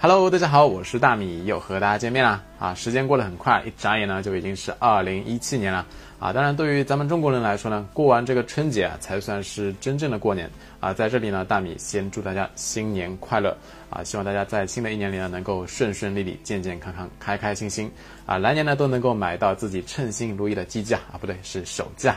Hello，大家好，我是大米，又和大家见面了啊！时间过得很快，一眨眼呢就已经是二零一七年了啊！当然，对于咱们中国人来说呢，过完这个春节啊，才算是真正的过年啊！在这里呢，大米先祝大家新年快乐啊！希望大家在新的一年里呢，能够顺顺利利、健健康康、开开心心啊！来年呢，都能够买到自己称心如意的机架啊，不对，是手机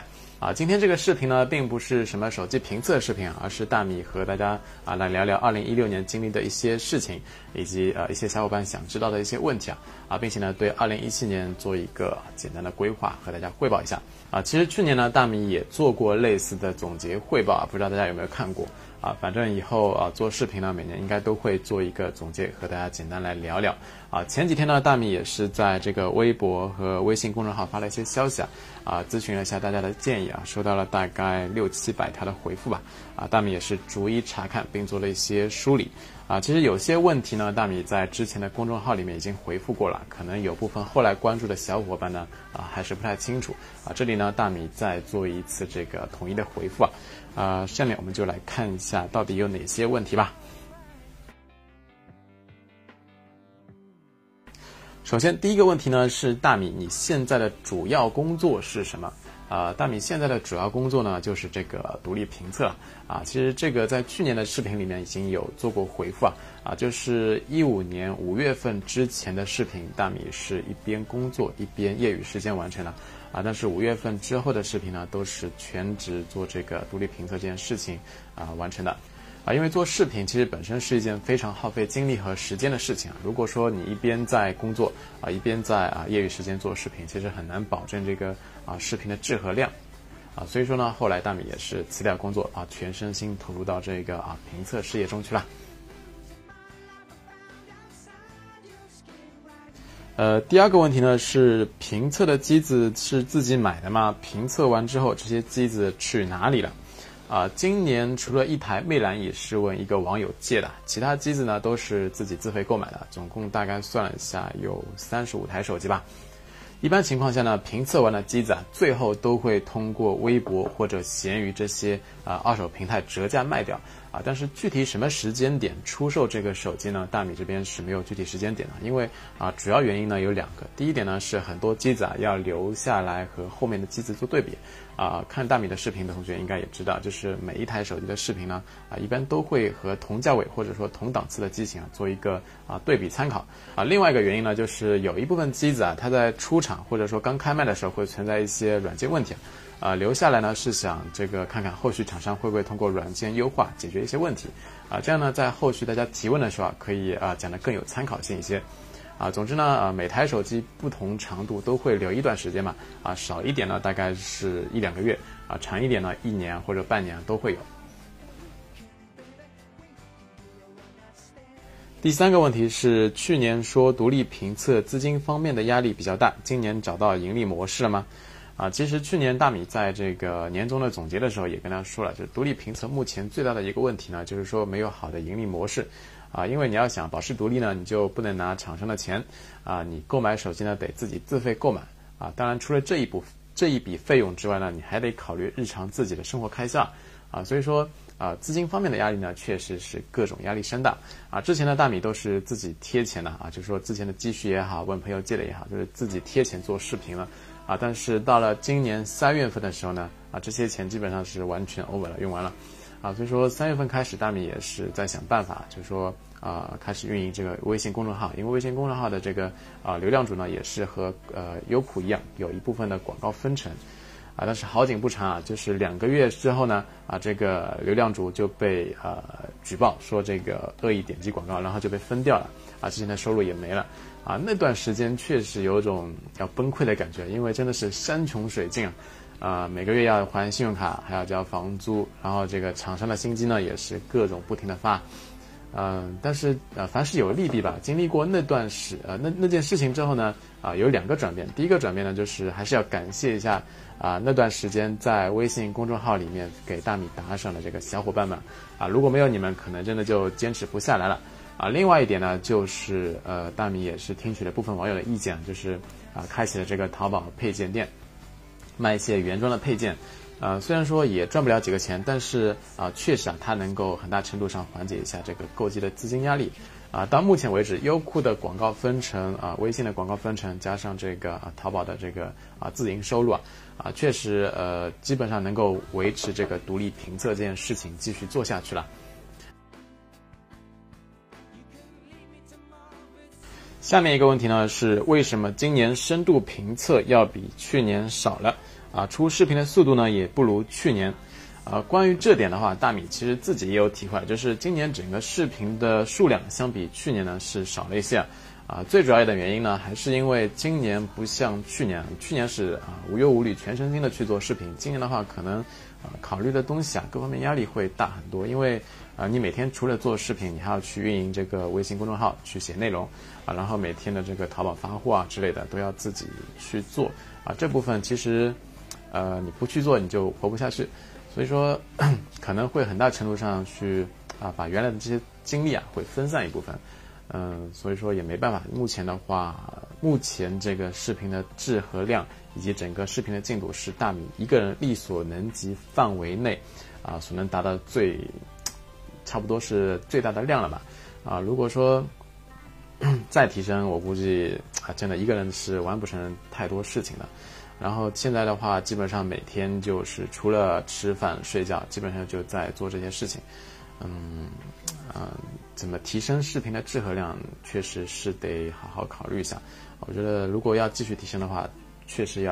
啊！今天这个视频呢，并不是什么手机评测视频，而是大米和大家啊来聊聊二零一六年经历的一些事情，以及呃一些小伙伴想知道的一些问题啊啊，并且呢对二零一七年做一个简单的规划，和大家汇报一下啊。其实去年呢，大米也做过类似的总结汇报啊，不知道大家有没有看过啊？反正以后啊做视频呢，每年应该都会做一个总结，和大家简单来聊聊啊。前几天呢，大米也是在这个微博和微信公众号发了一些消息啊。啊，咨询了一下大家的建议啊，收到了大概六七百条的回复吧。啊，大米也是逐一查看，并做了一些梳理。啊，其实有些问题呢，大米在之前的公众号里面已经回复过了，可能有部分后来关注的小伙伴呢，啊，还是不太清楚。啊，这里呢，大米再做一次这个统一的回复啊。啊，下面我们就来看一下到底有哪些问题吧。首先，第一个问题呢是大米，你现在的主要工作是什么？啊，大米现在的主要工作呢就是这个独立评测啊。其实这个在去年的视频里面已经有做过回复啊。啊，就是一五年五月份之前的视频，大米是一边工作一边业余时间完成的啊。但是五月份之后的视频呢，都是全职做这个独立评测这件事情啊完成的。啊，因为做视频其实本身是一件非常耗费精力和时间的事情啊。如果说你一边在工作啊，一边在啊业余时间做视频，其实很难保证这个啊视频的质和量，啊，所以说呢，后来大米也是辞掉工作啊，全身心投入到这个啊评测事业中去了。呃，第二个问题呢是评测的机子是自己买的吗？评测完之后这些机子去哪里了？啊，今年除了一台魅蓝也是问一个网友借的，其他机子呢都是自己自费购买的，总共大概算了一下有三十五台手机吧。一般情况下呢，评测完的机子啊，最后都会通过微博或者闲鱼这些啊二手平台折价卖掉。啊，但是具体什么时间点出售这个手机呢？大米这边是没有具体时间点的，因为啊，主要原因呢有两个。第一点呢是很多机子啊要留下来和后面的机子做对比。啊，看大米的视频的同学应该也知道，就是每一台手机的视频呢，啊，一般都会和同价位或者说同档次的机型啊做一个啊对比参考。啊，另外一个原因呢就是有一部分机子啊，它在出厂或者说刚开卖的时候会存在一些软件问题。啊留下来呢是想这个看看后续厂商会不会通过软件优化解决一些问题，啊，这样呢在后续大家提问的时候啊，可以啊讲的更有参考性一些，啊，总之呢啊每台手机不同长度都会留一段时间嘛，啊少一点呢大概是一两个月，啊长一点呢一年或者半年都会有。第三个问题是去年说独立评测资金方面的压力比较大，今年找到盈利模式了吗？啊，其实去年大米在这个年终的总结的时候也跟大家说了，就是独立评测目前最大的一个问题呢，就是说没有好的盈利模式，啊，因为你要想保持独立呢，你就不能拿厂商的钱，啊，你购买手机呢得自己自费购买，啊，当然除了这一部这一笔费用之外呢，你还得考虑日常自己的生活开销，啊，所以说啊，资金方面的压力呢，确实是各种压力山大，啊，之前的大米都是自己贴钱的，啊，就是说之前的积蓄也好，问朋友借的也好，就是自己贴钱做视频了。啊，但是到了今年三月份的时候呢，啊，这些钱基本上是完全 over 了，用完了，啊，所以说三月份开始，大米也是在想办法，就是说啊，开始运营这个微信公众号，因为微信公众号的这个啊流量主呢，也是和呃优酷一样，有一部分的广告分成，啊，但是好景不长啊，就是两个月之后呢，啊，这个流量主就被呃举报说这个恶意点击广告，然后就被封掉了，啊，之前的收入也没了。啊，那段时间确实有种要崩溃的感觉，因为真的是山穷水尽啊！啊，每个月要还信用卡，还要交房租，然后这个厂商的薪金呢也是各种不停的发，嗯，但是呃，凡事有利弊吧。经历过那段时呃那那件事情之后呢，啊，有两个转变。第一个转变呢，就是还是要感谢一下啊那段时间在微信公众号里面给大米打赏的这个小伙伴们啊，如果没有你们，可能真的就坚持不下来了。啊，另外一点呢，就是呃，大米也是听取了部分网友的意见，就是啊，开启了这个淘宝配件店，卖一些原装的配件，呃，虽然说也赚不了几个钱，但是啊，确实啊，它能够很大程度上缓解一下这个购机的资金压力，啊，到目前为止，优酷的广告分成啊，微信的广告分成，加上这个啊，淘宝的这个啊自营收入啊，啊，确实呃，基本上能够维持这个独立评测这件事情继续做下去了。下面一个问题呢是为什么今年深度评测要比去年少了？啊，出视频的速度呢也不如去年。啊，关于这点的话，大米其实自己也有体会，就是今年整个视频的数量相比去年呢是少了一些，啊，最主要的原因呢还是因为今年不像去年，去年是啊无忧无虑、全身心的去做视频，今年的话可能啊考虑的东西啊各方面压力会大很多，因为啊你每天除了做视频，你还要去运营这个微信公众号，去写内容，啊，然后每天的这个淘宝发货啊之类的都要自己去做，啊，这部分其实，呃，你不去做你就活不下去。所以说，可能会很大程度上去啊，把原来的这些精力啊，会分散一部分。嗯，所以说也没办法。目前的话，目前这个视频的质和量以及整个视频的进度是大米一个人力所能及范围内啊，所能达到最差不多是最大的量了吧？啊，如果说 再提升，我估计啊，真的一个人是完不成太多事情的。然后现在的话，基本上每天就是除了吃饭睡觉，基本上就在做这些事情。嗯，嗯，怎么提升视频的质和量，确实是得好好考虑一下。我觉得如果要继续提升的话，确实要。